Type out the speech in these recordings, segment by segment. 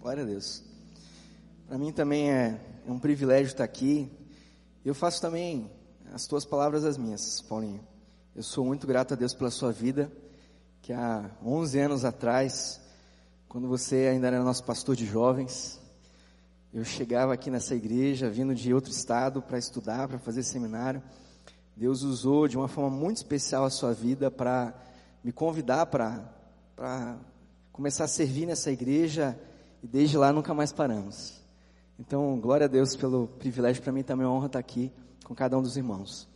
Glória a Deus. Para mim também é, é, um privilégio estar aqui. Eu faço também as tuas palavras as minhas, Paulinho. Eu sou muito grato a Deus pela sua vida, que há 11 anos atrás, quando você ainda era nosso pastor de jovens, eu chegava aqui nessa igreja, vindo de outro estado para estudar, para fazer seminário. Deus usou de uma forma muito especial a sua vida para me convidar para começar a servir nessa igreja e desde lá nunca mais paramos. Então, glória a Deus pelo privilégio, para mim também é uma honra estar aqui com cada um dos irmãos.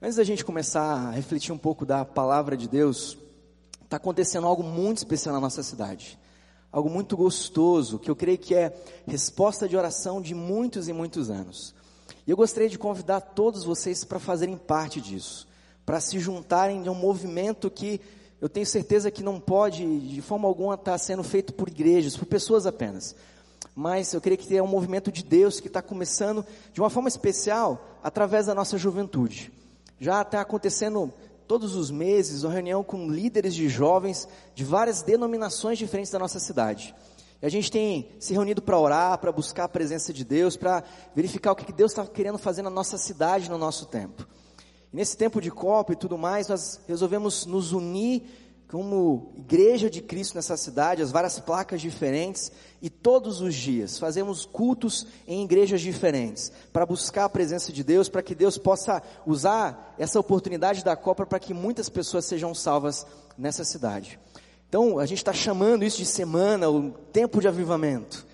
Antes da gente começar a refletir um pouco da palavra de Deus, está acontecendo algo muito especial na nossa cidade. Algo muito gostoso, que eu creio que é resposta de oração de muitos e muitos anos. E eu gostaria de convidar todos vocês para fazerem parte disso, para se juntarem em um movimento que eu tenho certeza que não pode, de forma alguma, estar tá sendo feito por igrejas, por pessoas apenas. Mas eu creio que é um movimento de Deus que está começando de uma forma especial através da nossa juventude. Já está acontecendo todos os meses uma reunião com líderes de jovens de várias denominações diferentes da nossa cidade. E a gente tem se reunido para orar, para buscar a presença de Deus, para verificar o que Deus está querendo fazer na nossa cidade, no nosso tempo. Nesse tempo de copa e tudo mais, nós resolvemos nos unir como igreja de Cristo nessa cidade, as várias placas diferentes, e todos os dias fazemos cultos em igrejas diferentes, para buscar a presença de Deus, para que Deus possa usar essa oportunidade da Copa para que muitas pessoas sejam salvas nessa cidade. Então, a gente está chamando isso de semana, o tempo de avivamento.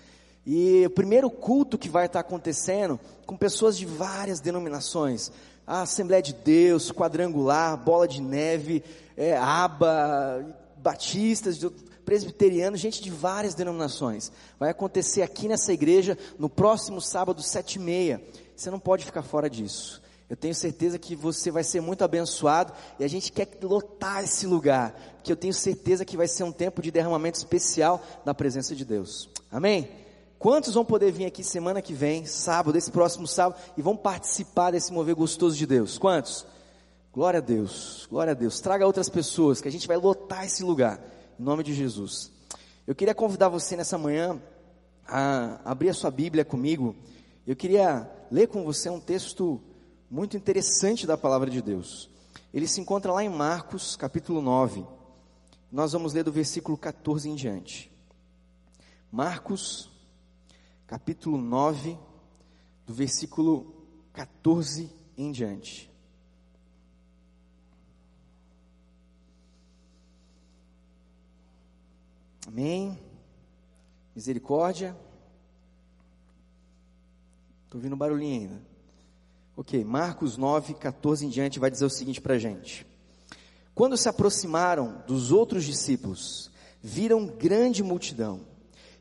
E o primeiro culto que vai estar acontecendo com pessoas de várias denominações, a Assembleia de Deus, Quadrangular, Bola de Neve, é, Aba, Batistas, presbiterianos, gente de várias denominações. Vai acontecer aqui nessa igreja no próximo sábado, sete e meia. Você não pode ficar fora disso. Eu tenho certeza que você vai ser muito abençoado e a gente quer lotar esse lugar, porque eu tenho certeza que vai ser um tempo de derramamento especial da presença de Deus. Amém? Quantos vão poder vir aqui semana que vem, sábado, esse próximo sábado, e vão participar desse mover gostoso de Deus? Quantos? Glória a Deus, glória a Deus. Traga outras pessoas, que a gente vai lotar esse lugar, em nome de Jesus. Eu queria convidar você nessa manhã a abrir a sua Bíblia comigo. Eu queria ler com você um texto muito interessante da palavra de Deus. Ele se encontra lá em Marcos, capítulo 9. Nós vamos ler do versículo 14 em diante. Marcos capítulo 9, do versículo 14 em diante. Amém. Misericórdia. Estou ouvindo barulhinho ainda. Ok, Marcos 9, 14 em diante vai dizer o seguinte para a gente. Quando se aproximaram dos outros discípulos, viram grande multidão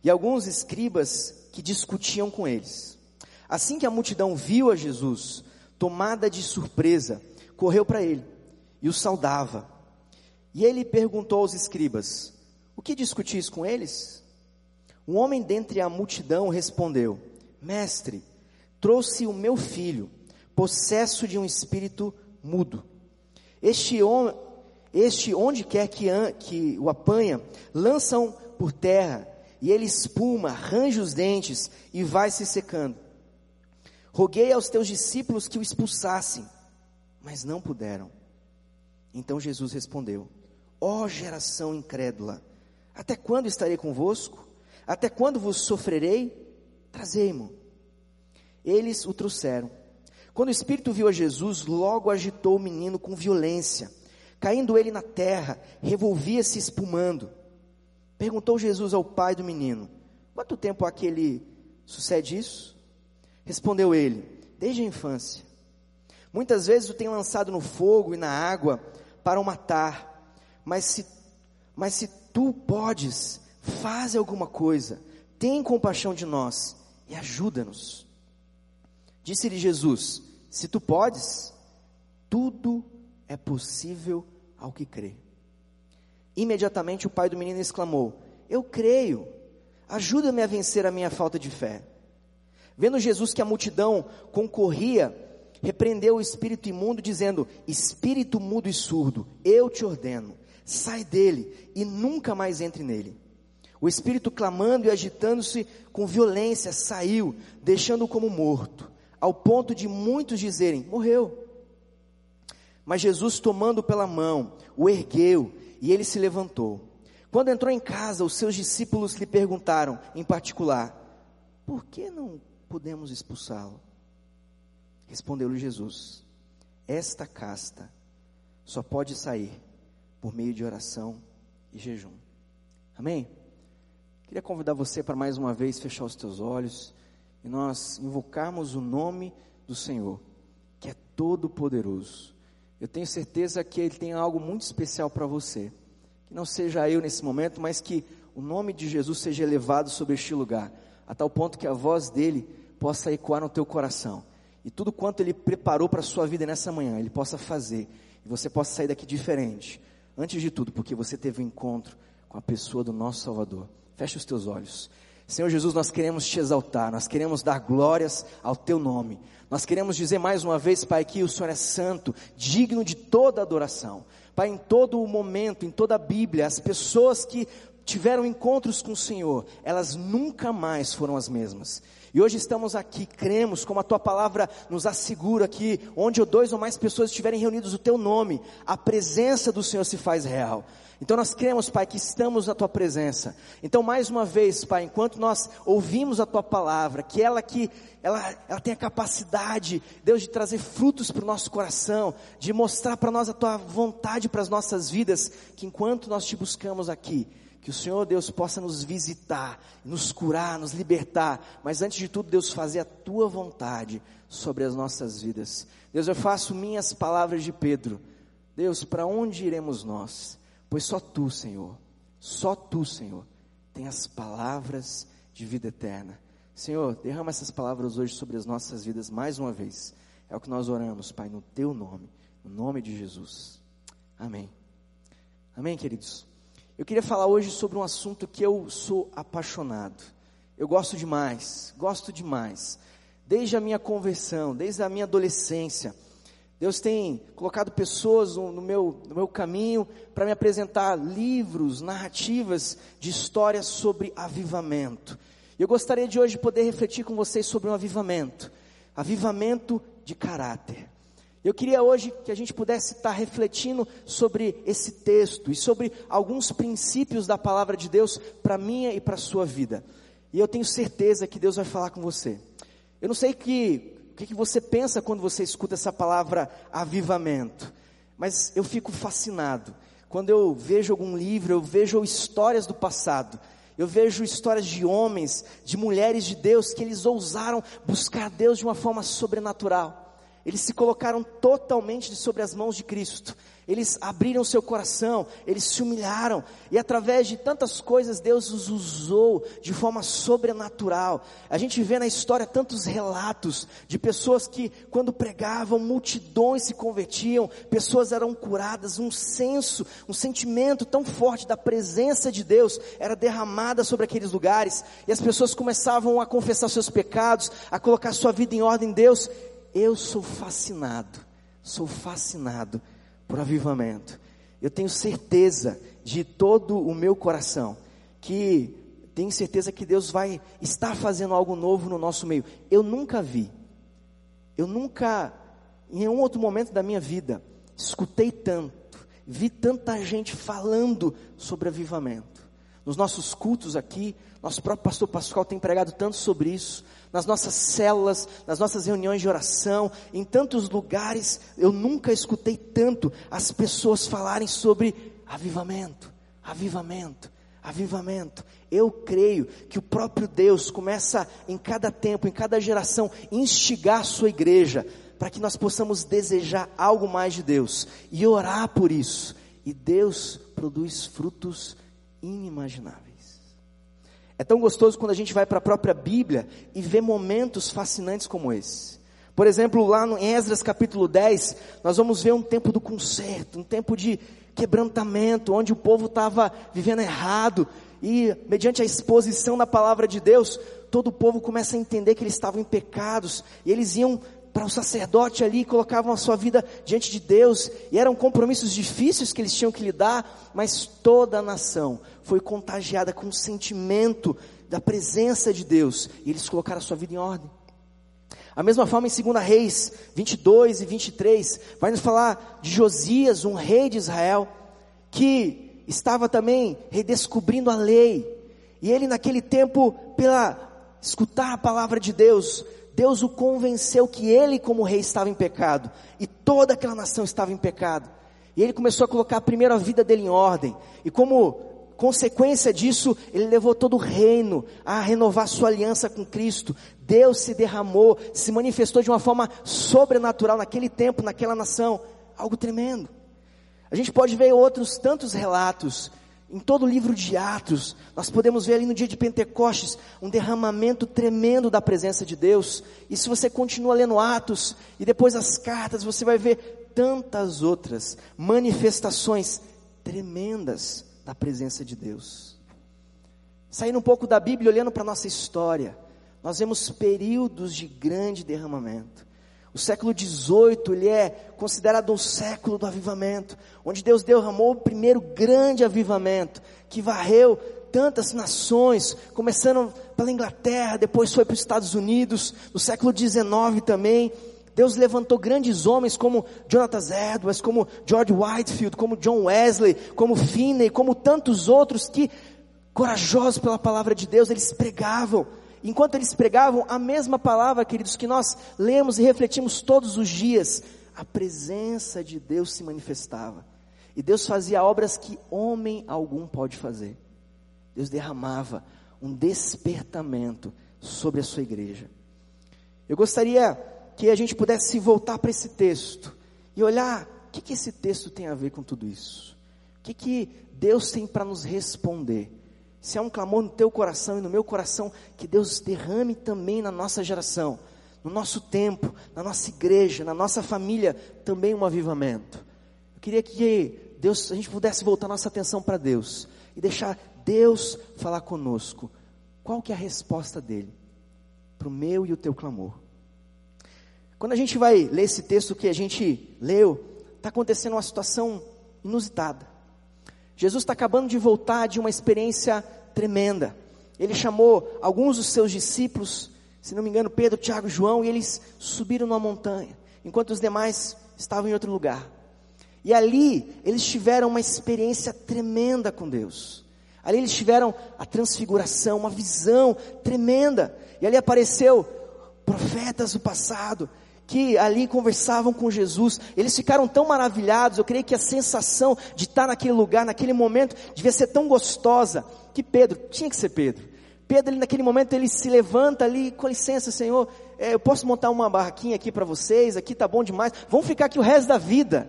e alguns escribas que discutiam com eles. Assim que a multidão viu a Jesus, tomada de surpresa, correu para ele e o saudava. E ele perguntou aos escribas: O que discutis com eles? Um homem dentre a multidão respondeu: Mestre, trouxe o meu filho, possesso de um espírito mudo. Este este onde quer que, que o apanha, lançam por terra e ele espuma, arranja os dentes e vai se secando. Roguei aos teus discípulos que o expulsassem, mas não puderam. Então Jesus respondeu: Ó oh, geração incrédula, até quando estarei convosco? Até quando vos sofrerei? Trazei-mo. Eles o trouxeram. Quando o Espírito viu a Jesus, logo agitou o menino com violência. Caindo ele na terra, revolvia-se espumando. Perguntou Jesus ao pai do menino: Quanto tempo há que ele sucede isso? Respondeu ele: Desde a infância. Muitas vezes o tem lançado no fogo e na água para o matar. Mas se, mas se tu podes, faz alguma coisa. Tem compaixão de nós e ajuda-nos. Disse-lhe Jesus: Se tu podes, tudo é possível ao que crê. Imediatamente o pai do menino exclamou: Eu creio, ajuda-me a vencer a minha falta de fé. Vendo Jesus que a multidão concorria, repreendeu o espírito imundo, dizendo: Espírito mudo e surdo, eu te ordeno, sai dele e nunca mais entre nele. O espírito, clamando e agitando-se com violência, saiu, deixando-o como morto, ao ponto de muitos dizerem: morreu. Mas Jesus, tomando pela mão, o ergueu e ele se levantou. Quando entrou em casa, os seus discípulos lhe perguntaram, em particular: Por que não podemos expulsá-lo? Respondeu-lhe Jesus: Esta casta só pode sair por meio de oração e jejum. Amém? Queria convidar você para mais uma vez fechar os teus olhos e nós invocarmos o nome do Senhor, que é todo poderoso eu tenho certeza que Ele tem algo muito especial para você. Que não seja eu nesse momento, mas que o nome de Jesus seja elevado sobre este lugar, a tal ponto que a voz dele possa ecoar no teu coração. E tudo quanto Ele preparou para a sua vida nessa manhã, Ele possa fazer. E você possa sair daqui diferente. Antes de tudo, porque você teve um encontro com a pessoa do nosso Salvador. Feche os teus olhos. Senhor Jesus, nós queremos te exaltar, nós queremos dar glórias ao teu nome. Nós queremos dizer mais uma vez, Pai, que o Senhor é santo, digno de toda adoração. Pai, em todo o momento, em toda a Bíblia, as pessoas que tiveram encontros com o Senhor, elas nunca mais foram as mesmas. E hoje estamos aqui, cremos, como a tua palavra nos assegura que onde dois ou mais pessoas estiverem reunidos o teu nome, a presença do Senhor se faz real. Então nós cremos, Pai, que estamos na tua presença. Então mais uma vez, Pai, enquanto nós ouvimos a tua palavra, que ela que ela, ela tem a capacidade, Deus, de trazer frutos para o nosso coração, de mostrar para nós a tua vontade para as nossas vidas, que enquanto nós te buscamos aqui, que o Senhor Deus possa nos visitar, nos curar, nos libertar, mas antes de tudo, Deus, fazer a tua vontade sobre as nossas vidas. Deus, eu faço minhas palavras de Pedro. Deus, para onde iremos nós? Pois só tu, Senhor, só tu, Senhor, tem as palavras de vida eterna. Senhor, derrama essas palavras hoje sobre as nossas vidas mais uma vez. É o que nós oramos, Pai, no teu nome, no nome de Jesus. Amém. Amém, queridos. Eu queria falar hoje sobre um assunto que eu sou apaixonado. Eu gosto demais, gosto demais. Desde a minha conversão, desde a minha adolescência, Deus tem colocado pessoas no meu, no meu caminho para me apresentar livros, narrativas de histórias sobre avivamento. Eu gostaria de hoje poder refletir com vocês sobre um avivamento, avivamento de caráter. Eu queria hoje que a gente pudesse estar refletindo sobre esse texto e sobre alguns princípios da palavra de Deus para minha e para sua vida. E eu tenho certeza que Deus vai falar com você. Eu não sei que, o que, que você pensa quando você escuta essa palavra avivamento, mas eu fico fascinado. Quando eu vejo algum livro, eu vejo histórias do passado. Eu vejo histórias de homens, de mulheres de Deus, que eles ousaram buscar Deus de uma forma sobrenatural. Eles se colocaram totalmente sobre as mãos de Cristo. Eles abriram seu coração, eles se humilharam, e através de tantas coisas Deus os usou de forma sobrenatural. A gente vê na história tantos relatos de pessoas que, quando pregavam, multidões se convertiam, pessoas eram curadas, um senso, um sentimento tão forte da presença de Deus era derramada sobre aqueles lugares, e as pessoas começavam a confessar seus pecados, a colocar sua vida em ordem em Deus, eu sou fascinado, sou fascinado por avivamento. Eu tenho certeza de todo o meu coração que tenho certeza que Deus vai estar fazendo algo novo no nosso meio. Eu nunca vi, eu nunca, em nenhum outro momento da minha vida, escutei tanto, vi tanta gente falando sobre avivamento. Nos nossos cultos aqui, nosso próprio pastor Pascoal tem pregado tanto sobre isso, nas nossas células, nas nossas reuniões de oração, em tantos lugares, eu nunca escutei tanto as pessoas falarem sobre avivamento, avivamento, avivamento. Eu creio que o próprio Deus começa em cada tempo, em cada geração, instigar a sua igreja, para que nós possamos desejar algo mais de Deus e orar por isso. E Deus produz frutos inimagináveis. É tão gostoso quando a gente vai para a própria Bíblia e vê momentos fascinantes como esse. Por exemplo, lá no Esdras capítulo 10, nós vamos ver um tempo do conserto, um tempo de quebrantamento, onde o povo estava vivendo errado, e mediante a exposição da palavra de Deus, todo o povo começa a entender que eles estavam em pecados, e eles iam para o sacerdote ali, colocavam a sua vida diante de Deus, e eram compromissos difíceis que eles tinham que lidar, mas toda a nação foi contagiada com o sentimento da presença de Deus, e eles colocaram a sua vida em ordem. A mesma forma em 2 Reis 22 e 23, vai nos falar de Josias, um rei de Israel, que estava também redescobrindo a lei, e ele naquele tempo, pela escutar a palavra de Deus, Deus o convenceu que ele, como rei, estava em pecado, e toda aquela nação estava em pecado. E ele começou a colocar primeiro a vida dele em ordem, e como consequência disso, ele levou todo o reino a renovar sua aliança com Cristo. Deus se derramou, se manifestou de uma forma sobrenatural naquele tempo, naquela nação, algo tremendo. A gente pode ver outros tantos relatos em todo o livro de Atos, nós podemos ver ali no dia de Pentecostes um derramamento tremendo da presença de Deus. E se você continua lendo Atos e depois as cartas, você vai ver tantas outras manifestações tremendas da presença de Deus. Saindo um pouco da Bíblia, olhando para a nossa história, nós vemos períodos de grande derramamento. O século XVIII ele é considerado um século do avivamento, onde Deus derramou o primeiro grande avivamento, que varreu tantas nações, começando pela Inglaterra, depois foi para os Estados Unidos, no século XIX também. Deus levantou grandes homens como Jonathan Edwards, como George Whitefield, como John Wesley, como Finney, como tantos outros que, corajosos pela palavra de Deus, eles pregavam enquanto eles pregavam a mesma palavra, queridos, que nós lemos e refletimos todos os dias, a presença de Deus se manifestava. E Deus fazia obras que homem algum pode fazer. Deus derramava um despertamento sobre a sua igreja. Eu gostaria que a gente pudesse voltar para esse texto e olhar o que, que esse texto tem a ver com tudo isso. O que, que Deus tem para nos responder se há um clamor no teu coração e no meu coração, que Deus derrame também na nossa geração, no nosso tempo, na nossa igreja, na nossa família, também um avivamento. Eu queria que Deus, a gente pudesse voltar nossa atenção para Deus e deixar Deus falar conosco. Qual que é a resposta dele para o meu e o teu clamor? Quando a gente vai ler esse texto que a gente leu, está acontecendo uma situação inusitada. Jesus está acabando de voltar de uma experiência tremenda. Ele chamou alguns dos seus discípulos, se não me engano, Pedro, Tiago e João, e eles subiram numa montanha, enquanto os demais estavam em outro lugar. E ali eles tiveram uma experiência tremenda com Deus. Ali eles tiveram a transfiguração, uma visão tremenda. E ali apareceu profetas do passado, que ali conversavam com Jesus, eles ficaram tão maravilhados, eu creio que a sensação de estar naquele lugar, naquele momento, devia ser tão gostosa, que Pedro, tinha que ser Pedro, Pedro, naquele momento, ele se levanta ali, com licença, Senhor, é, eu posso montar uma barraquinha aqui para vocês, aqui tá bom demais, vamos ficar aqui o resto da vida.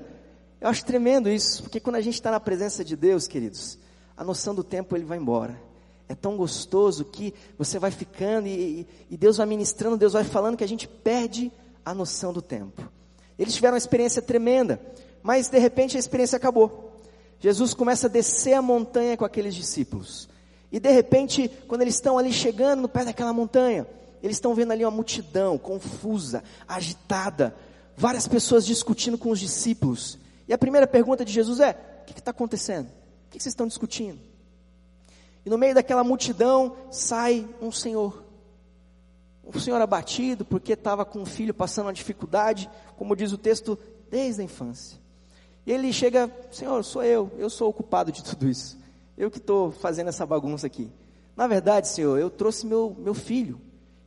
Eu acho tremendo isso, porque quando a gente está na presença de Deus, queridos, a noção do tempo ele vai embora. É tão gostoso que você vai ficando e, e Deus vai ministrando, Deus vai falando que a gente perde a noção do tempo. Eles tiveram uma experiência tremenda, mas de repente a experiência acabou. Jesus começa a descer a montanha com aqueles discípulos. E de repente, quando eles estão ali chegando no pé daquela montanha, eles estão vendo ali uma multidão confusa, agitada, várias pessoas discutindo com os discípulos. E a primeira pergunta de Jesus é: o que está acontecendo? O que vocês estão discutindo? E no meio daquela multidão sai um senhor um senhor abatido porque estava com um filho passando uma dificuldade, como diz o texto, desde a infância. E ele chega, Senhor, sou eu, eu sou o culpado de tudo isso. Eu que estou fazendo essa bagunça aqui. Na verdade, Senhor, eu trouxe meu, meu filho.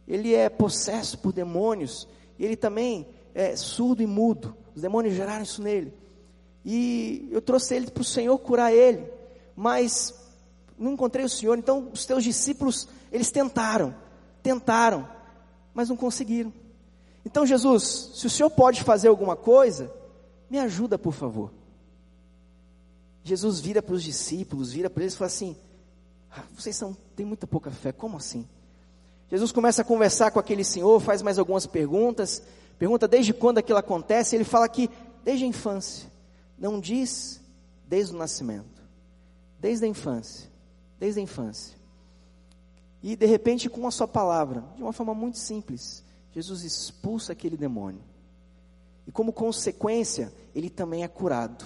Ele é possesso por demônios. E ele também é surdo e mudo. Os demônios geraram isso nele. E eu trouxe ele para o Senhor curar ele. Mas não encontrei o Senhor. Então os teus discípulos, eles tentaram. Tentaram mas não conseguiram. Então, Jesus, se o Senhor pode fazer alguma coisa, me ajuda, por favor. Jesus vira para os discípulos, vira para eles e fala assim: ah, vocês são, têm muita pouca fé, como assim? Jesus começa a conversar com aquele senhor, faz mais algumas perguntas, pergunta desde quando aquilo acontece, ele fala que desde a infância, não diz desde o nascimento, desde a infância, desde a infância. E de repente, com a sua palavra, de uma forma muito simples, Jesus expulsa aquele demônio. E como consequência, ele também é curado.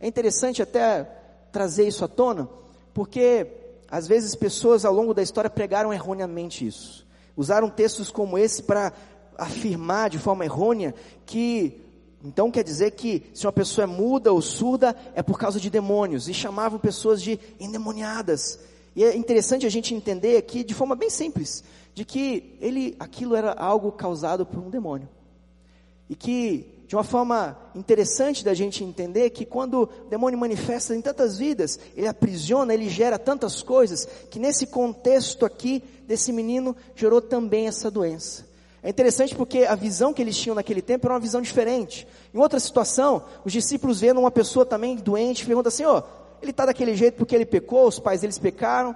É interessante até trazer isso à tona, porque às vezes pessoas ao longo da história pregaram erroneamente isso. Usaram textos como esse para afirmar de forma errônea que então quer dizer que se uma pessoa é muda ou surda é por causa de demônios e chamavam pessoas de endemoniadas. E é interessante a gente entender aqui de forma bem simples, de que ele aquilo era algo causado por um demônio. E que de uma forma interessante da gente entender que quando o demônio manifesta em tantas vidas, ele aprisiona, ele gera tantas coisas, que nesse contexto aqui desse menino gerou também essa doença. É interessante porque a visão que eles tinham naquele tempo era uma visão diferente. Em outra situação, os discípulos vendo uma pessoa também doente, perguntam assim, ó, oh, ele está daquele jeito porque ele pecou, os pais deles pecaram,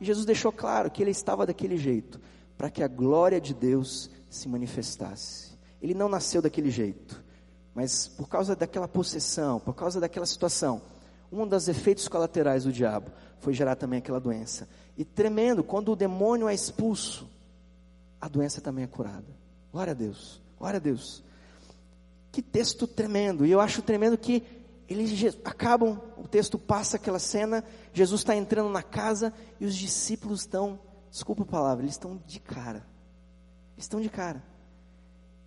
e Jesus deixou claro que ele estava daquele jeito, para que a glória de Deus se manifestasse. Ele não nasceu daquele jeito, mas por causa daquela possessão, por causa daquela situação, um dos efeitos colaterais do diabo foi gerar também aquela doença. E tremendo, quando o demônio é expulso, a doença também é curada. Glória a Deus, glória a Deus. Que texto tremendo, e eu acho tremendo que eles acabam, o texto passa aquela cena, Jesus está entrando na casa e os discípulos estão, desculpa a palavra, eles estão de cara. Eles estão de cara.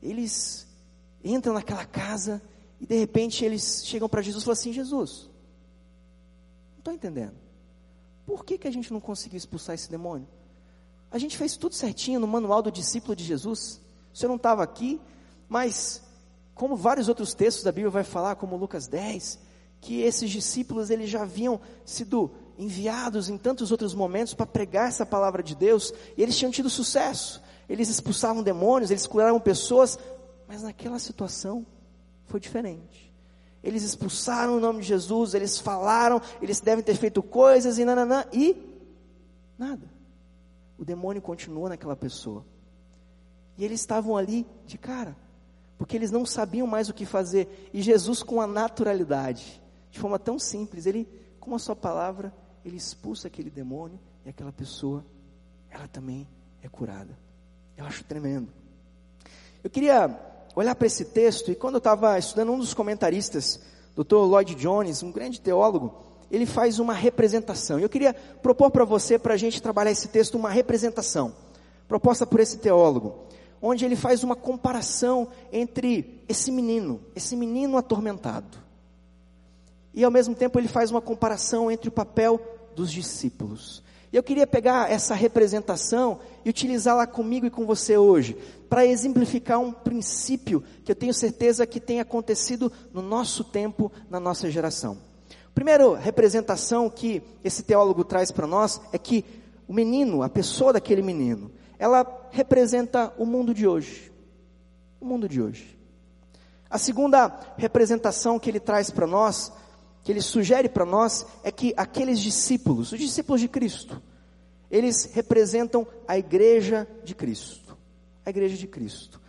Eles entram naquela casa e de repente eles chegam para Jesus e falam assim: Jesus, não estou entendendo. Por que, que a gente não conseguiu expulsar esse demônio? A gente fez tudo certinho no manual do discípulo de Jesus. O senhor não estava aqui, mas como vários outros textos da Bíblia vai falar, como Lucas 10, que esses discípulos eles já haviam sido enviados em tantos outros momentos para pregar essa palavra de Deus, e eles tinham tido sucesso. Eles expulsavam demônios, eles curaram pessoas, mas naquela situação foi diferente. Eles expulsaram o nome de Jesus, eles falaram, eles devem ter feito coisas e nananã, e nada o demônio continuou naquela pessoa. E eles estavam ali de cara, porque eles não sabiam mais o que fazer. E Jesus, com a naturalidade, de forma tão simples, ele, com a sua palavra, ele expulsa aquele demônio e aquela pessoa, ela também é curada. Eu acho tremendo. Eu queria olhar para esse texto e quando eu estava estudando um dos comentaristas, Dr. Lloyd Jones, um grande teólogo, ele faz uma representação. Eu queria propor para você, para a gente trabalhar esse texto, uma representação, proposta por esse teólogo, onde ele faz uma comparação entre esse menino, esse menino atormentado, e ao mesmo tempo ele faz uma comparação entre o papel dos discípulos. E eu queria pegar essa representação e utilizá-la comigo e com você hoje, para exemplificar um princípio que eu tenho certeza que tem acontecido no nosso tempo, na nossa geração. Primeira representação que esse teólogo traz para nós é que o menino, a pessoa daquele menino, ela representa o mundo de hoje. O mundo de hoje. A segunda representação que ele traz para nós, que ele sugere para nós, é que aqueles discípulos, os discípulos de Cristo, eles representam a igreja de Cristo. A igreja de Cristo.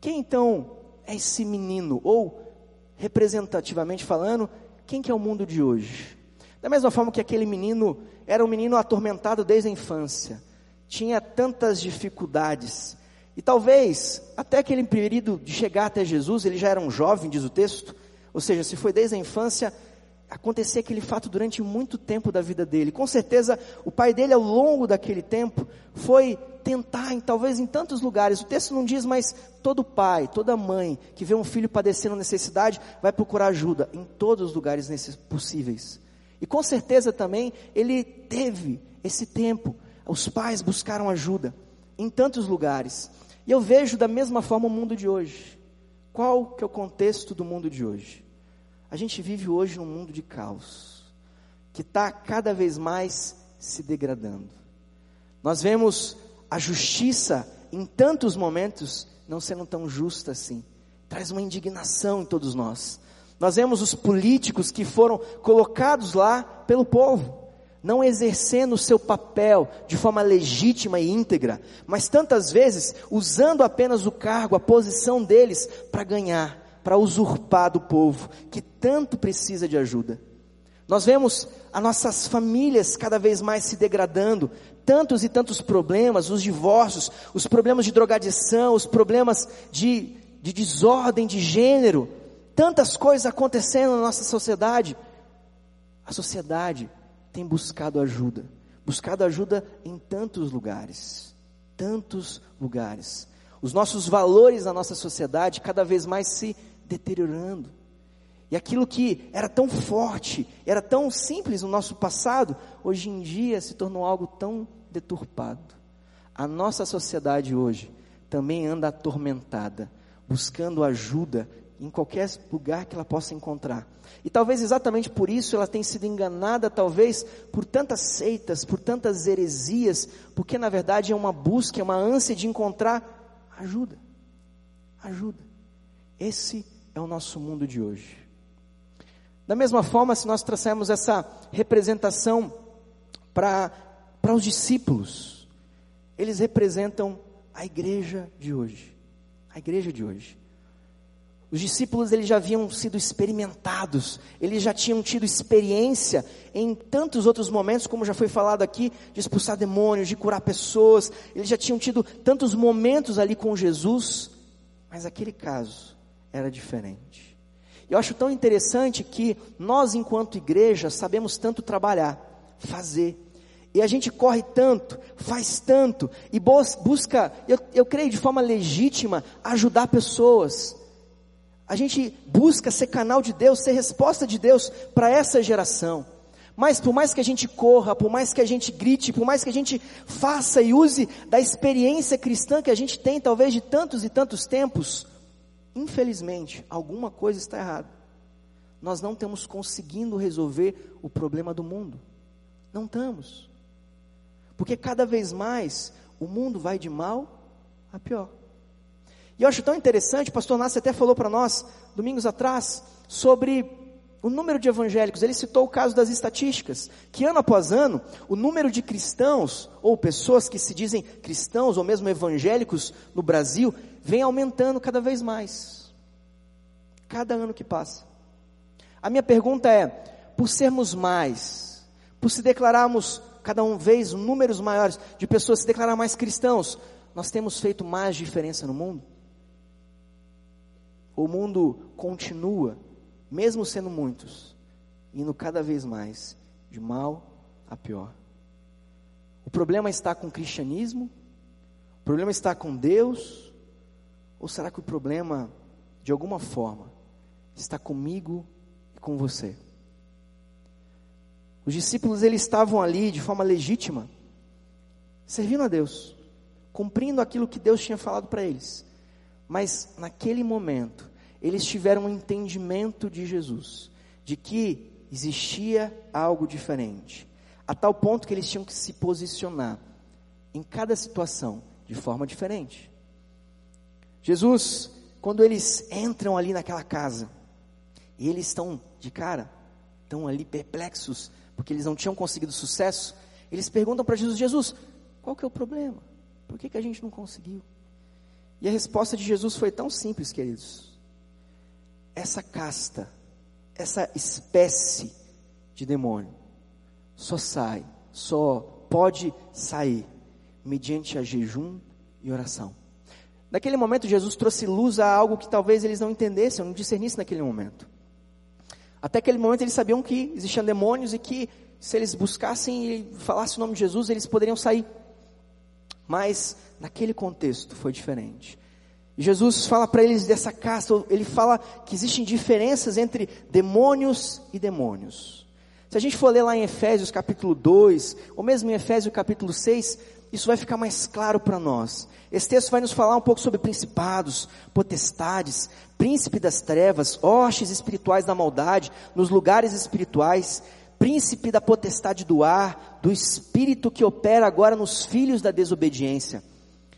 Quem então é esse menino? Ou, representativamente falando, quem que é o mundo de hoje? Da mesma forma que aquele menino era um menino atormentado desde a infância, tinha tantas dificuldades, e talvez até aquele período de chegar até Jesus, ele já era um jovem, diz o texto, ou seja, se foi desde a infância, acontecia aquele fato durante muito tempo da vida dele. Com certeza, o pai dele, ao longo daquele tempo, foi tentar, em, talvez em tantos lugares. O texto não diz, mas todo pai, toda mãe que vê um filho padecendo necessidade, vai procurar ajuda em todos os lugares possíveis. E com certeza também ele teve esse tempo. Os pais buscaram ajuda em tantos lugares. E eu vejo da mesma forma o mundo de hoje. Qual que é o contexto do mundo de hoje? A gente vive hoje num mundo de caos, que está cada vez mais se degradando. Nós vemos a justiça, em tantos momentos, não sendo tão justa assim. Traz uma indignação em todos nós. Nós vemos os políticos que foram colocados lá pelo povo, não exercendo o seu papel de forma legítima e íntegra, mas tantas vezes usando apenas o cargo, a posição deles para ganhar, para usurpar do povo que tanto precisa de ajuda. Nós vemos as nossas famílias cada vez mais se degradando, tantos e tantos problemas, os divórcios, os problemas de drogadição, os problemas de, de desordem de gênero, tantas coisas acontecendo na nossa sociedade. A sociedade tem buscado ajuda, buscado ajuda em tantos lugares, tantos lugares. Os nossos valores na nossa sociedade cada vez mais se deteriorando. E aquilo que era tão forte, era tão simples no nosso passado, hoje em dia se tornou algo tão deturpado. A nossa sociedade hoje também anda atormentada, buscando ajuda em qualquer lugar que ela possa encontrar. E talvez exatamente por isso ela tenha sido enganada, talvez por tantas seitas, por tantas heresias, porque na verdade é uma busca, é uma ânsia de encontrar ajuda. Ajuda. Esse é o nosso mundo de hoje. Da mesma forma, se nós trouxermos essa representação para os discípulos, eles representam a igreja de hoje. A igreja de hoje. Os discípulos eles já haviam sido experimentados, eles já tinham tido experiência em tantos outros momentos, como já foi falado aqui, de expulsar demônios, de curar pessoas, eles já tinham tido tantos momentos ali com Jesus, mas aquele caso era diferente. Eu acho tão interessante que nós, enquanto igreja, sabemos tanto trabalhar, fazer. E a gente corre tanto, faz tanto, e busca, eu, eu creio de forma legítima, ajudar pessoas. A gente busca ser canal de Deus, ser resposta de Deus para essa geração. Mas por mais que a gente corra, por mais que a gente grite, por mais que a gente faça e use da experiência cristã que a gente tem, talvez de tantos e tantos tempos, infelizmente, alguma coisa está errada. Nós não estamos conseguindo resolver o problema do mundo. Não estamos. Porque cada vez mais o mundo vai de mal a pior. E eu acho tão interessante, o pastor Nassi até falou para nós, domingos atrás, sobre o número de evangélicos. Ele citou o caso das estatísticas, que ano após ano, o número de cristãos, ou pessoas que se dizem cristãos, ou mesmo evangélicos no Brasil, vem aumentando cada vez mais. Cada ano que passa. A minha pergunta é: por sermos mais, por se declararmos cada um vez números maiores de pessoas se declarar mais cristãos, nós temos feito mais diferença no mundo? O mundo continua, mesmo sendo muitos, indo cada vez mais de mal a pior. O problema está com o cristianismo? O problema está com Deus? Ou será que o problema, de alguma forma, está comigo e com você? Os discípulos eles estavam ali de forma legítima, servindo a Deus, cumprindo aquilo que Deus tinha falado para eles. Mas naquele momento, eles tiveram um entendimento de Jesus, de que existia algo diferente, a tal ponto que eles tinham que se posicionar em cada situação de forma diferente. Jesus, quando eles entram ali naquela casa, e eles estão de cara, estão ali perplexos, porque eles não tinham conseguido sucesso, eles perguntam para Jesus: Jesus, qual que é o problema? Por que, que a gente não conseguiu? E a resposta de Jesus foi tão simples, queridos. Essa casta, essa espécie de demônio, só sai, só pode sair mediante a jejum e oração. Naquele momento, Jesus trouxe luz a algo que talvez eles não entendessem, não discernissem naquele momento. Até aquele momento, eles sabiam que existiam demônios e que, se eles buscassem e falassem o nome de Jesus, eles poderiam sair. Mas, naquele contexto, foi diferente. Jesus fala para eles dessa casta, ele fala que existem diferenças entre demônios e demônios. Se a gente for ler lá em Efésios capítulo 2, ou mesmo em Efésios capítulo 6, isso vai ficar mais claro para nós. Esse texto vai nos falar um pouco sobre principados, potestades, príncipe das trevas, hostes espirituais da maldade, nos lugares espirituais, príncipe da potestade do ar, do espírito que opera agora nos filhos da desobediência.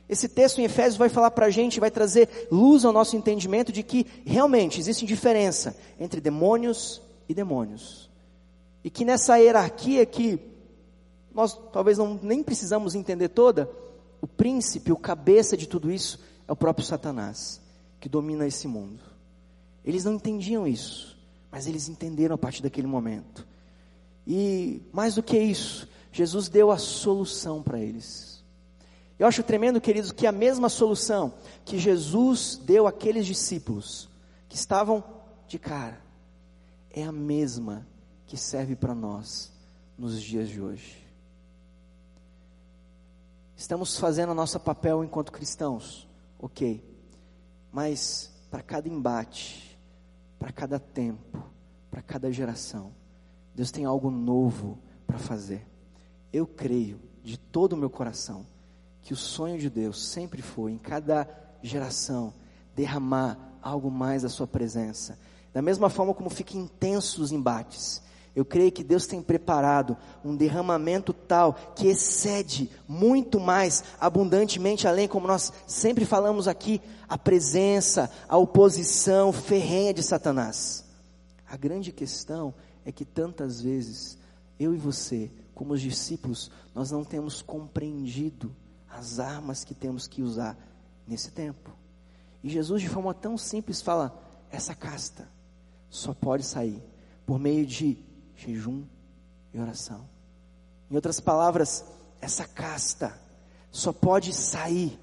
Esse texto em Efésios vai falar para a gente, vai trazer luz ao nosso entendimento de que realmente existe diferença entre demônios e demônios. E que nessa hierarquia que nós talvez não nem precisamos entender toda, o príncipe, o cabeça de tudo isso é o próprio Satanás, que domina esse mundo. Eles não entendiam isso, mas eles entenderam a partir daquele momento. E mais do que isso, Jesus deu a solução para eles. Eu acho tremendo, queridos, que a mesma solução que Jesus deu àqueles discípulos que estavam de cara é a mesma que serve para nós nos dias de hoje. Estamos fazendo o nosso papel enquanto cristãos, ok, mas para cada embate, para cada tempo, para cada geração, Deus tem algo novo para fazer. Eu creio de todo o meu coração que o sonho de Deus sempre foi, em cada geração, derramar algo mais da Sua presença. Da mesma forma como fica intenso os embates, eu creio que Deus tem preparado um derramamento tal que excede muito mais, abundantemente além, como nós sempre falamos aqui, a presença, a oposição ferrenha de Satanás. A grande questão é que tantas vezes eu e você, como os discípulos, nós não temos compreendido as armas que temos que usar nesse tempo. E Jesus, de forma tão simples, fala: essa casta só pode sair por meio de jejum e oração. Em outras palavras, essa casta só pode sair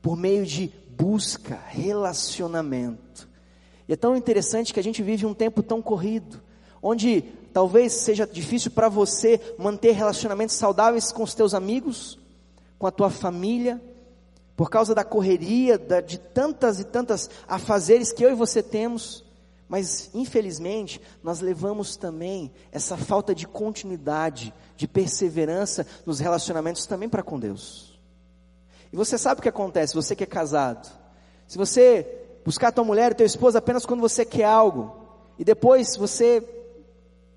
por meio de busca, relacionamento. E é tão interessante que a gente vive um tempo tão corrido, onde talvez seja difícil para você manter relacionamentos saudáveis com os teus amigos, com a tua família, por causa da correria, de tantas e tantas afazeres que eu e você temos. Mas, infelizmente, nós levamos também essa falta de continuidade, de perseverança nos relacionamentos também para com Deus. E você sabe o que acontece, você que é casado. Se você buscar tua mulher e teu esposo apenas quando você quer algo, e depois você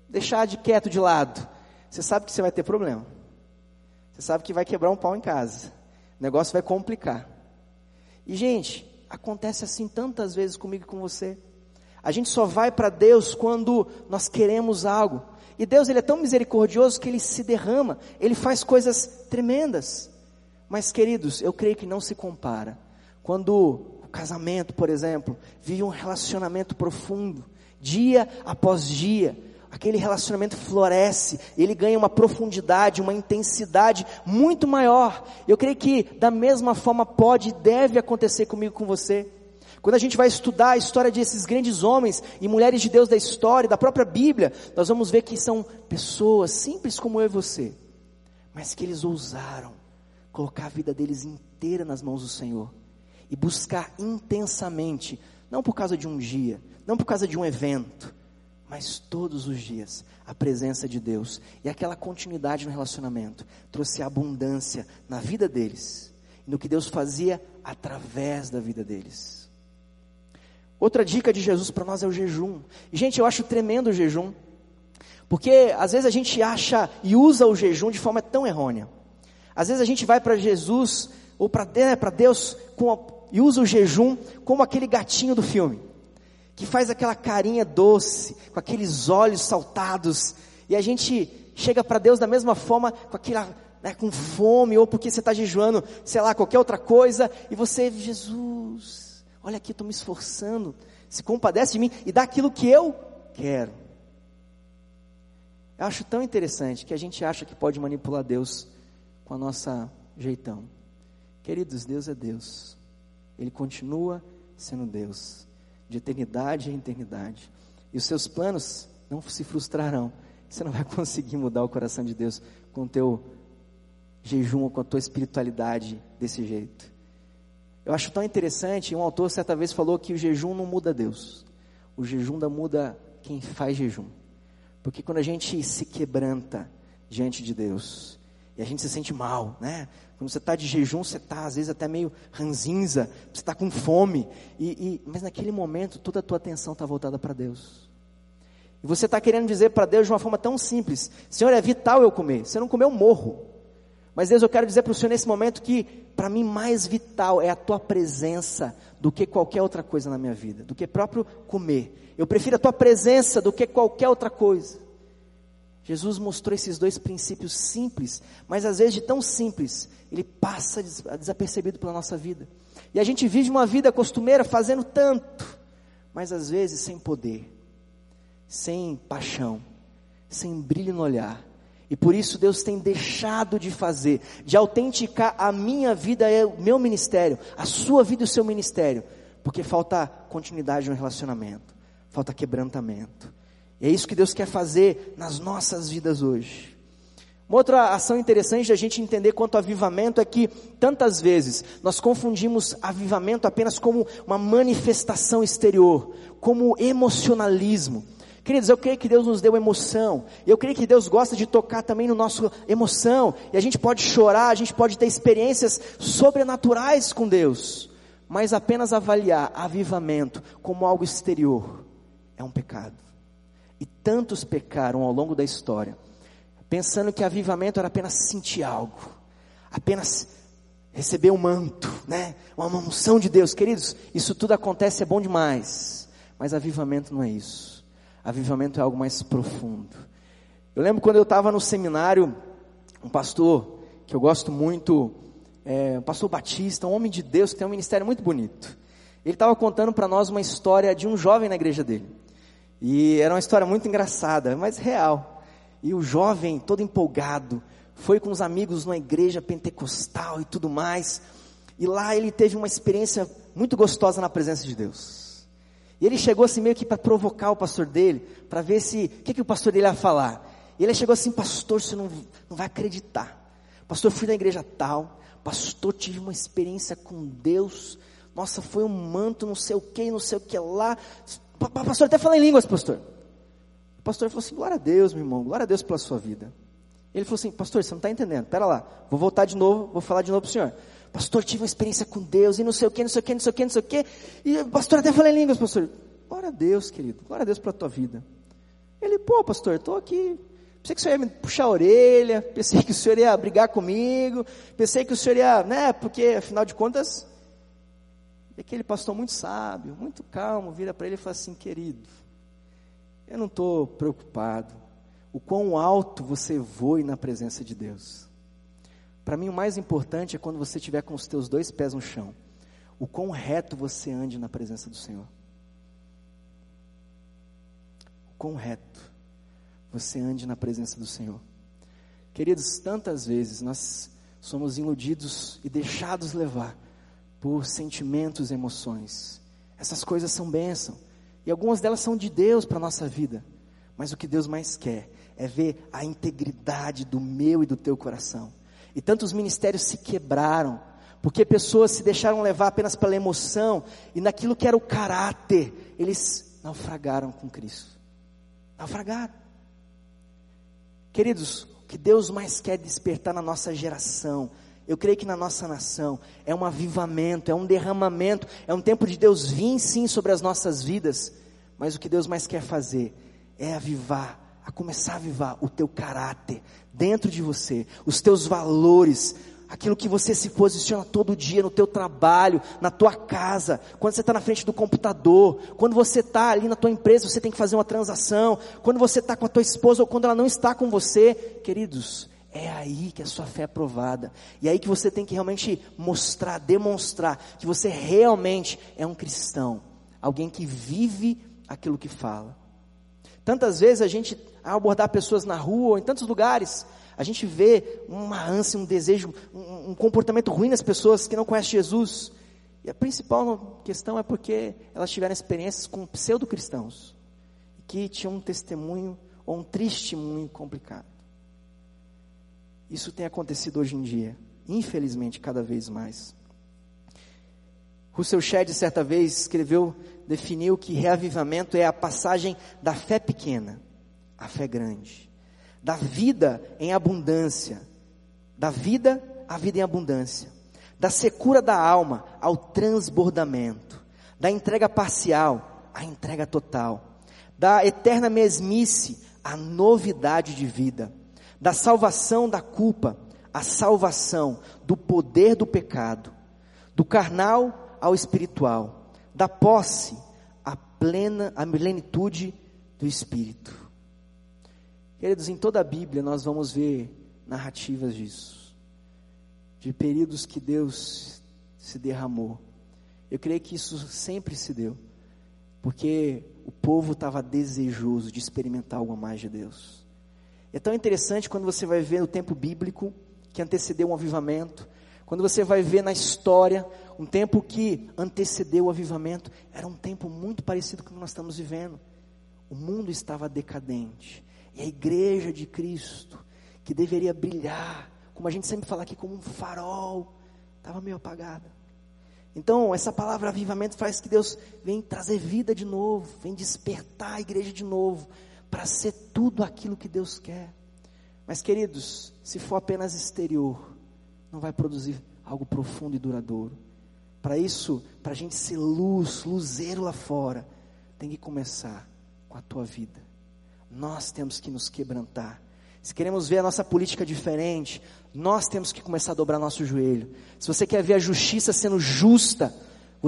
deixar de quieto de lado, você sabe que você vai ter problema. Você sabe que vai quebrar um pau em casa. O negócio vai complicar. E, gente, acontece assim tantas vezes comigo e com você. A gente só vai para Deus quando nós queremos algo. E Deus ele é tão misericordioso que ele se derrama, ele faz coisas tremendas. Mas queridos, eu creio que não se compara. Quando o casamento, por exemplo, vive um relacionamento profundo, dia após dia, aquele relacionamento floresce, ele ganha uma profundidade, uma intensidade muito maior. Eu creio que da mesma forma pode e deve acontecer comigo com você. Quando a gente vai estudar a história desses grandes homens e mulheres de Deus da história, da própria Bíblia, nós vamos ver que são pessoas simples como eu e você, mas que eles ousaram colocar a vida deles inteira nas mãos do Senhor e buscar intensamente, não por causa de um dia, não por causa de um evento, mas todos os dias a presença de Deus e aquela continuidade no relacionamento trouxe abundância na vida deles, no que Deus fazia através da vida deles. Outra dica de Jesus para nós é o jejum. Gente, eu acho tremendo o jejum. Porque às vezes a gente acha e usa o jejum de forma tão errônea. Às vezes a gente vai para Jesus ou para né, Deus a, e usa o jejum como aquele gatinho do filme, que faz aquela carinha doce, com aqueles olhos saltados, e a gente chega para Deus da mesma forma, com aquela, né, com fome, ou porque você está jejuando, sei lá, qualquer outra coisa, e você, Jesus, Olha aqui, estou me esforçando. Se compadece de mim e dá aquilo que eu quero. Eu acho tão interessante que a gente acha que pode manipular Deus com a nossa jeitão. Queridos, Deus é Deus. Ele continua sendo Deus, de eternidade em eternidade. E os seus planos não se frustrarão. Você não vai conseguir mudar o coração de Deus com o teu jejum ou com a tua espiritualidade desse jeito. Eu acho tão interessante, um autor certa vez falou que o jejum não muda Deus. O jejum da muda quem faz jejum. Porque quando a gente se quebranta diante de Deus, e a gente se sente mal, né? Quando você está de jejum, você está às vezes até meio ranzinza, você está com fome, e, e, mas naquele momento toda a tua atenção está voltada para Deus. E você está querendo dizer para Deus de uma forma tão simples: Senhor, é vital eu comer. Se eu não comer, eu morro. Mas Deus, eu quero dizer para o Senhor nesse momento que para mim mais vital é a tua presença do que qualquer outra coisa na minha vida, do que próprio comer. Eu prefiro a tua presença do que qualquer outra coisa. Jesus mostrou esses dois princípios simples, mas às vezes de tão simples, ele passa desapercebido pela nossa vida. E a gente vive uma vida costumeira fazendo tanto, mas às vezes sem poder, sem paixão, sem brilho no olhar. E por isso Deus tem deixado de fazer, de autenticar a minha vida o meu ministério, a sua vida e o seu ministério, porque falta continuidade no relacionamento, falta quebrantamento. E é isso que Deus quer fazer nas nossas vidas hoje. Uma outra ação interessante de a gente entender quanto ao avivamento é que, tantas vezes, nós confundimos avivamento apenas como uma manifestação exterior, como emocionalismo. Queridos, eu creio que Deus nos deu emoção. Eu creio que Deus gosta de tocar também no nosso emoção. E a gente pode chorar, a gente pode ter experiências sobrenaturais com Deus. Mas apenas avaliar avivamento como algo exterior é um pecado. E tantos pecaram ao longo da história, pensando que avivamento era apenas sentir algo, apenas receber um manto, né? Uma unção de Deus. Queridos, isso tudo acontece, é bom demais. Mas avivamento não é isso. Avivamento é algo mais profundo. Eu lembro quando eu estava no seminário, um pastor que eu gosto muito, é, um pastor Batista, um homem de Deus que tem um ministério muito bonito. Ele estava contando para nós uma história de um jovem na igreja dele. E era uma história muito engraçada, mas real. E o jovem, todo empolgado, foi com os amigos numa igreja pentecostal e tudo mais. E lá ele teve uma experiência muito gostosa na presença de Deus. E ele chegou assim meio que para provocar o pastor dele, para ver se, o que, que o pastor dele ia falar. E ele chegou assim, pastor, você não, não vai acreditar. Pastor, fui na igreja tal, pastor, tive uma experiência com Deus. Nossa, foi um manto, não sei o que, não sei o que lá. Pastor, até fala em línguas, pastor. O pastor falou assim, glória a Deus, meu irmão, glória a Deus pela sua vida. Ele falou assim, pastor, você não está entendendo, pera lá, vou voltar de novo, vou falar de novo para o senhor pastor, tive uma experiência com Deus, e não sei o que, não sei o que, não sei o que, não sei o que, e pastor até falei em línguas, pastor, glória a Deus, querido, glória a Deus pela tua vida. Ele, pô, pastor, estou aqui, pensei que o senhor ia me puxar a orelha, pensei que o senhor ia brigar comigo, pensei que o senhor ia, né, porque afinal de contas, e aquele pastor muito sábio, muito calmo, vira para ele e fala assim, querido, eu não estou preocupado, o quão alto você voe na presença de Deus. Para mim, o mais importante é quando você estiver com os teus dois pés no chão. O quão reto você ande na presença do Senhor. O quão reto você ande na presença do Senhor. Queridos, tantas vezes nós somos iludidos e deixados levar por sentimentos e emoções. Essas coisas são bênção. E algumas delas são de Deus para a nossa vida. Mas o que Deus mais quer é ver a integridade do meu e do teu coração e tantos ministérios se quebraram, porque pessoas se deixaram levar apenas pela emoção e naquilo que era o caráter, eles naufragaram com Cristo. Naufragaram. Queridos, o que Deus mais quer despertar na nossa geração, eu creio que na nossa nação, é um avivamento, é um derramamento, é um tempo de Deus vir sim sobre as nossas vidas, mas o que Deus mais quer fazer é avivar a começar a avivar o teu caráter dentro de você, os teus valores, aquilo que você se posiciona todo dia no teu trabalho, na tua casa, quando você está na frente do computador, quando você está ali na tua empresa, você tem que fazer uma transação, quando você está com a tua esposa ou quando ela não está com você, queridos, é aí que a sua fé é provada. E é aí que você tem que realmente mostrar, demonstrar que você realmente é um cristão, alguém que vive aquilo que fala. Tantas vezes a gente, ao abordar pessoas na rua ou em tantos lugares, a gente vê uma ânsia, um desejo, um, um comportamento ruim nas pessoas que não conhecem Jesus. E a principal questão é porque elas tiveram experiências com pseudo-cristãos, que tinham um testemunho ou um testemunho complicado. Isso tem acontecido hoje em dia, infelizmente, cada vez mais. Russell Shedd, certa vez, escreveu, definiu que reavivamento é a passagem da fé pequena à fé grande, da vida em abundância, da vida à vida em abundância, da secura da alma ao transbordamento, da entrega parcial à entrega total, da eterna mesmice à novidade de vida, da salvação da culpa à salvação do poder do pecado, do carnal ao espiritual, da posse à plena, à plenitude do Espírito. Queridos, em toda a Bíblia nós vamos ver narrativas disso, de períodos que Deus se derramou. Eu creio que isso sempre se deu, porque o povo estava desejoso de experimentar algo mais de Deus. É tão interessante quando você vai ver no tempo bíblico que antecedeu um avivamento, quando você vai ver na história um tempo que antecedeu o avivamento, era um tempo muito parecido com o que nós estamos vivendo. O mundo estava decadente e a igreja de Cristo, que deveria brilhar, como a gente sempre fala aqui, como um farol, estava meio apagada. Então, essa palavra avivamento faz que Deus vem trazer vida de novo, vem despertar a igreja de novo, para ser tudo aquilo que Deus quer. Mas, queridos, se for apenas exterior, não vai produzir algo profundo e duradouro. Para isso, para a gente ser luz, luzeiro lá fora, tem que começar com a tua vida. Nós temos que nos quebrantar. Se queremos ver a nossa política diferente, nós temos que começar a dobrar nosso joelho. Se você quer ver a justiça sendo justa,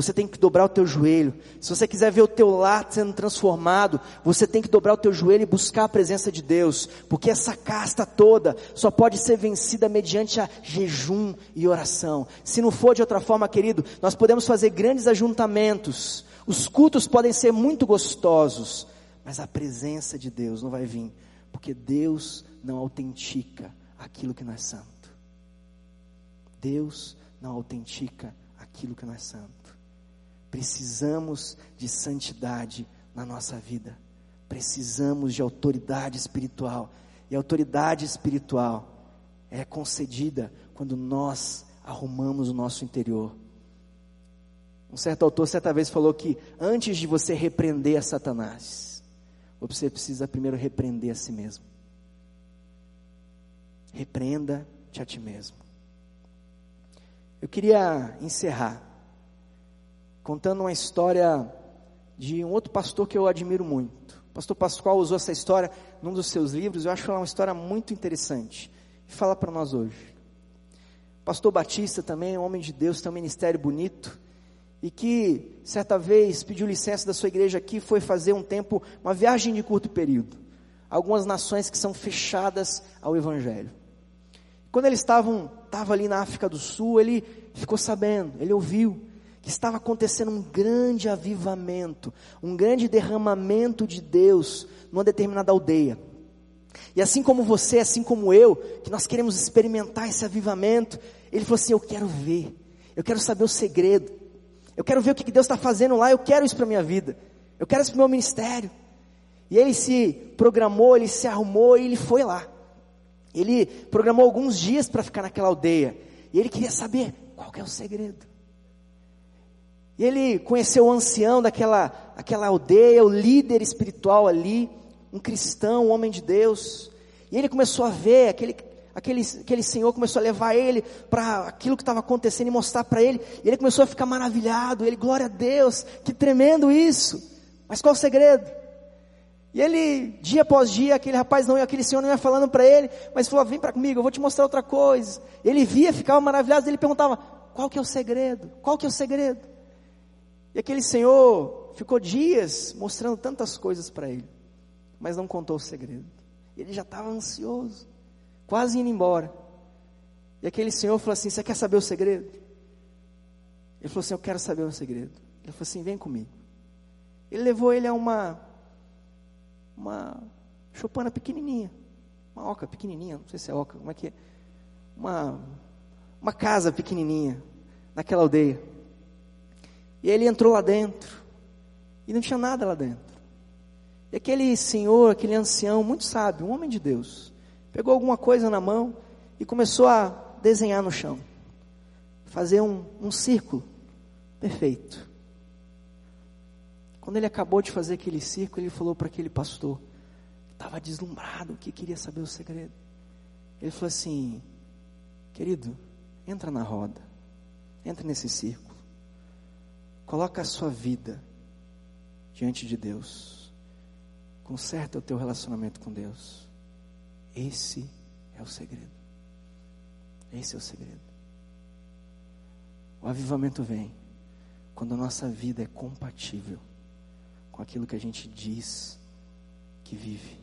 você tem que dobrar o teu joelho. Se você quiser ver o teu lar sendo transformado, você tem que dobrar o teu joelho e buscar a presença de Deus, porque essa casta toda só pode ser vencida mediante a jejum e oração. Se não for de outra forma, querido, nós podemos fazer grandes ajuntamentos. Os cultos podem ser muito gostosos, mas a presença de Deus não vai vir, porque Deus não autentica aquilo que não é santo. Deus não autentica aquilo que não é santo. Precisamos de santidade na nossa vida. Precisamos de autoridade espiritual. E autoridade espiritual é concedida quando nós arrumamos o nosso interior. Um certo autor certa vez falou que antes de você repreender a Satanás, você precisa primeiro repreender a si mesmo. Repreenda-te a ti mesmo. Eu queria encerrar contando uma história de um outro pastor que eu admiro muito. O pastor Pascoal usou essa história num dos seus livros, eu acho ela uma história muito interessante. Fala para nós hoje. O pastor Batista também é um homem de Deus, tem um ministério bonito, e que certa vez pediu licença da sua igreja aqui, foi fazer um tempo, uma viagem de curto período. Algumas nações que são fechadas ao Evangelho. Quando eles estavam, estava ali na África do Sul, ele ficou sabendo, ele ouviu estava acontecendo um grande avivamento, um grande derramamento de Deus numa determinada aldeia. E assim como você, assim como eu, que nós queremos experimentar esse avivamento, ele falou assim: Eu quero ver, eu quero saber o segredo, eu quero ver o que Deus está fazendo lá, eu quero isso para a minha vida, eu quero isso para o meu ministério. E ele se programou, ele se arrumou e ele foi lá. Ele programou alguns dias para ficar naquela aldeia. E ele queria saber qual é o segredo. E ele conheceu o ancião daquela aquela aldeia, o líder espiritual ali, um cristão, um homem de Deus. E ele começou a ver, aquele, aquele, aquele senhor começou a levar ele para aquilo que estava acontecendo e mostrar para ele. E ele começou a ficar maravilhado. Ele, glória a Deus, que tremendo isso. Mas qual o segredo? E ele, dia após dia, aquele rapaz não, aquele senhor não ia falando para ele, mas falou: vem para comigo, eu vou te mostrar outra coisa. Ele via, ficava maravilhado, ele perguntava: qual que é o segredo? Qual que é o segredo? E aquele senhor ficou dias mostrando tantas coisas para ele, mas não contou o segredo. Ele já estava ansioso, quase indo embora. E aquele senhor falou assim: Você quer saber o segredo? Ele falou assim: Eu quero saber o segredo. Ele falou assim: Vem comigo. Ele levou ele a uma, uma chopana pequenininha, uma oca pequenininha, não sei se é oca, como é que é? Uma, uma casa pequenininha, naquela aldeia. E ele entrou lá dentro. E não tinha nada lá dentro. E aquele senhor, aquele ancião, muito sábio, um homem de Deus, pegou alguma coisa na mão e começou a desenhar no chão. Fazer um, um círculo perfeito. Quando ele acabou de fazer aquele círculo, ele falou para aquele pastor, que estava deslumbrado, que queria saber o segredo. Ele falou assim: Querido, entra na roda, entra nesse círculo. Coloca a sua vida diante de Deus. Conserta o teu relacionamento com Deus. Esse é o segredo. Esse é o segredo. O avivamento vem quando a nossa vida é compatível com aquilo que a gente diz que vive.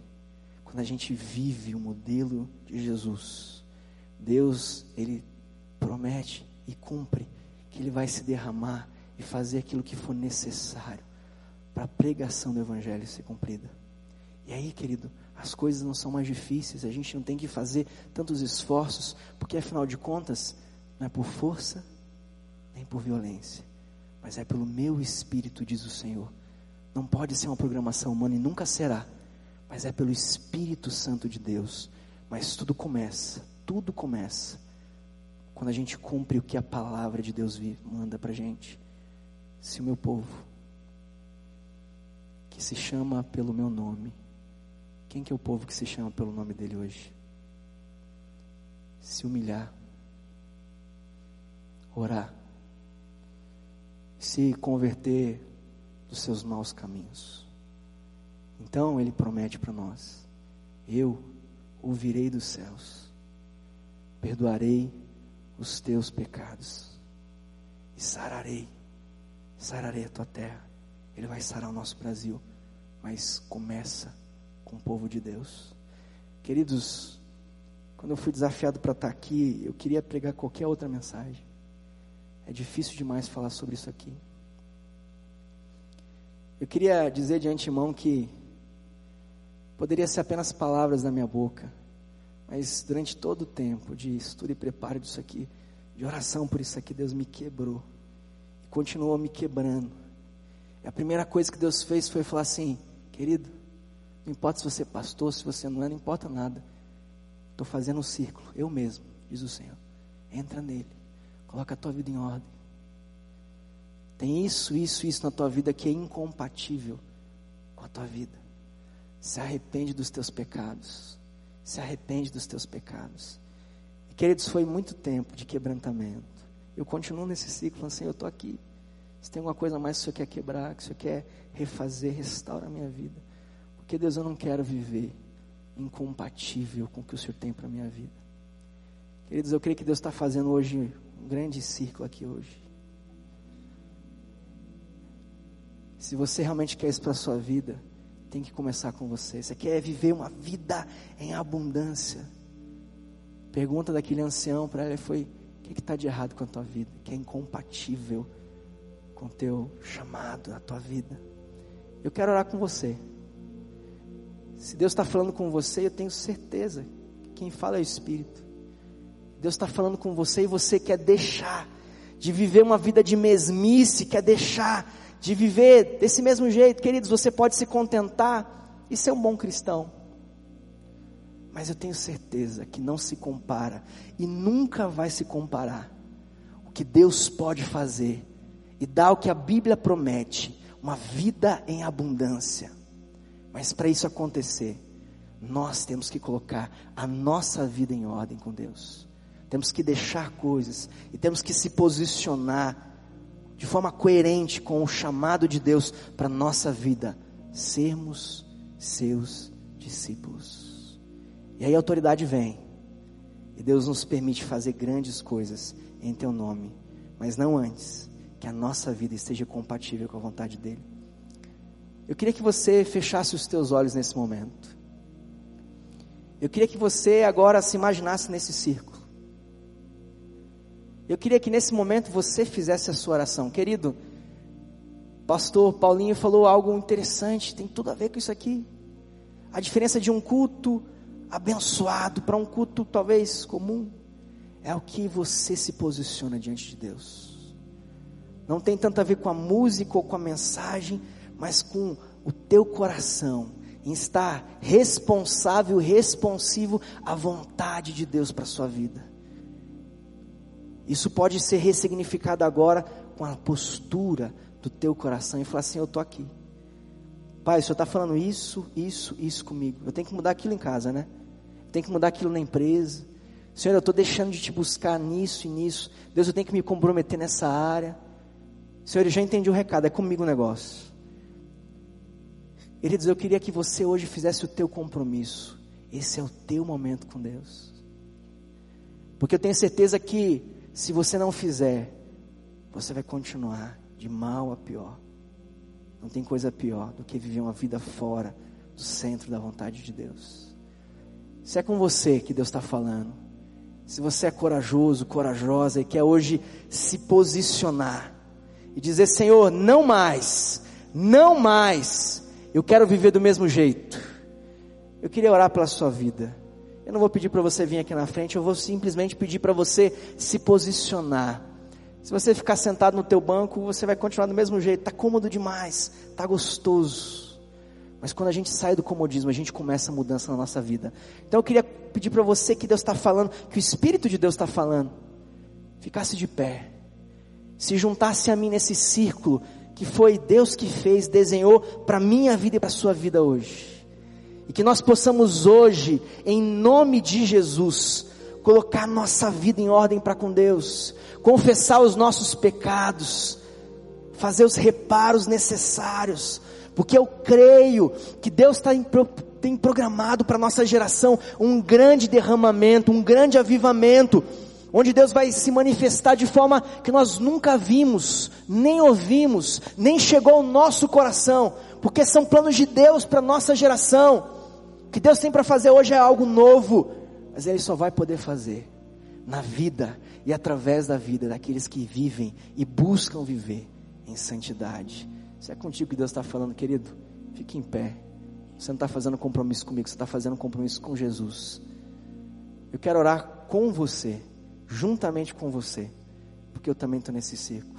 Quando a gente vive o modelo de Jesus. Deus, Ele promete e cumpre que Ele vai se derramar e fazer aquilo que for necessário para a pregação do Evangelho ser cumprida. E aí, querido, as coisas não são mais difíceis, a gente não tem que fazer tantos esforços, porque afinal de contas, não é por força nem por violência, mas é pelo meu espírito, diz o Senhor. Não pode ser uma programação humana e nunca será, mas é pelo Espírito Santo de Deus. Mas tudo começa, tudo começa quando a gente cumpre o que a palavra de Deus manda para gente. Se o meu povo, que se chama pelo meu nome, quem que é o povo que se chama pelo nome dele hoje? Se humilhar, orar, se converter dos seus maus caminhos. Então ele promete para nós: Eu ouvirei dos céus, perdoarei os teus pecados e sararei, sararei a tua terra. Ele vai sarar o nosso Brasil, mas começa com o povo de Deus. Queridos, quando eu fui desafiado para estar aqui, eu queria pregar qualquer outra mensagem. É difícil demais falar sobre isso aqui. Eu queria dizer de antemão que poderia ser apenas palavras da minha boca, mas durante todo o tempo de estudo e preparo disso aqui, de oração por isso aqui, Deus me quebrou continuou me quebrando. E a primeira coisa que Deus fez foi falar assim: querido, não importa se você é pastor, se você não é, não importa nada. Estou fazendo um círculo, eu mesmo, diz o Senhor. Entra nele, coloca a tua vida em ordem. Tem isso, isso, isso na tua vida que é incompatível com a tua vida. Se arrepende dos teus pecados. Se arrepende dos teus pecados. E, queridos, foi muito tempo de quebrantamento. Eu continuo nesse ciclo, assim, eu estou aqui. Se tem alguma coisa mais que o Senhor quer quebrar, que o Senhor quer refazer, restaura a minha vida. Porque, Deus, eu não quero viver incompatível com o que o Senhor tem para a minha vida. Queridos, eu creio que Deus está fazendo hoje um grande círculo aqui hoje. Se você realmente quer isso para a sua vida, tem que começar com você. Você quer viver uma vida em abundância. Pergunta daquele ancião para ele foi: que está de errado com a tua vida? Que é incompatível com o teu chamado, a tua vida. Eu quero orar com você. Se Deus está falando com você, eu tenho certeza que quem fala é o Espírito. Deus está falando com você e você quer deixar de viver uma vida de mesmice, quer deixar de viver desse mesmo jeito. Queridos, você pode se contentar e ser um bom cristão. Mas eu tenho certeza que não se compara e nunca vai se comparar o que Deus pode fazer e dar o que a Bíblia promete, uma vida em abundância. Mas para isso acontecer, nós temos que colocar a nossa vida em ordem com Deus. Temos que deixar coisas e temos que se posicionar de forma coerente com o chamado de Deus para nossa vida, sermos seus discípulos. E aí a autoridade vem. E Deus nos permite fazer grandes coisas em teu nome, mas não antes que a nossa vida esteja compatível com a vontade dele. Eu queria que você fechasse os teus olhos nesse momento. Eu queria que você agora se imaginasse nesse círculo. Eu queria que nesse momento você fizesse a sua oração. Querido, pastor Paulinho falou algo interessante, tem tudo a ver com isso aqui. A diferença de um culto abençoado para um culto talvez comum é o que você se posiciona diante de Deus. Não tem tanto a ver com a música ou com a mensagem, mas com o teu coração em estar responsável, responsivo à vontade de Deus para a sua vida. Isso pode ser ressignificado agora com a postura do teu coração e falar assim: Eu estou aqui. Pai, o Senhor está falando isso, isso, isso comigo. Eu tenho que mudar aquilo em casa, né? Eu tenho que mudar aquilo na empresa. Senhor, eu estou deixando de te buscar nisso e nisso. Deus, eu tenho que me comprometer nessa área. Senhor, eu já entendi o recado, é comigo o negócio. Queridos, eu queria que você hoje fizesse o teu compromisso. Esse é o teu momento com Deus. Porque eu tenho certeza que se você não fizer, você vai continuar de mal a pior. Não tem coisa pior do que viver uma vida fora do centro da vontade de Deus. Se é com você que Deus está falando, se você é corajoso, corajosa e quer hoje se posicionar e dizer: Senhor, não mais, não mais, eu quero viver do mesmo jeito. eu queria orar pela sua vida. Eu não vou pedir para você vir aqui na frente, eu vou simplesmente pedir para você se posicionar. Se você ficar sentado no teu banco, você vai continuar do mesmo jeito, tá cômodo demais, tá gostoso. Mas quando a gente sai do comodismo, a gente começa a mudança na nossa vida. Então eu queria pedir para você que Deus está falando, que o Espírito de Deus está falando, ficasse de pé, se juntasse a mim nesse círculo que foi Deus que fez, desenhou para minha vida e para sua vida hoje. E que nós possamos hoje, em nome de Jesus, colocar nossa vida em ordem para com Deus, confessar os nossos pecados, fazer os reparos necessários, porque eu creio que Deus está tem programado para nossa geração um grande derramamento, um grande avivamento, onde Deus vai se manifestar de forma que nós nunca vimos, nem ouvimos, nem chegou ao nosso coração, porque são planos de Deus para nossa geração. O que Deus tem para fazer hoje é algo novo, mas Ele só vai poder fazer na vida e através da vida daqueles que vivem e buscam viver em santidade. Se é contigo que Deus está falando, querido, fique em pé. Você não está fazendo compromisso comigo, você está fazendo compromisso com Jesus. Eu quero orar com você juntamente com você, porque eu também estou nesse círculo.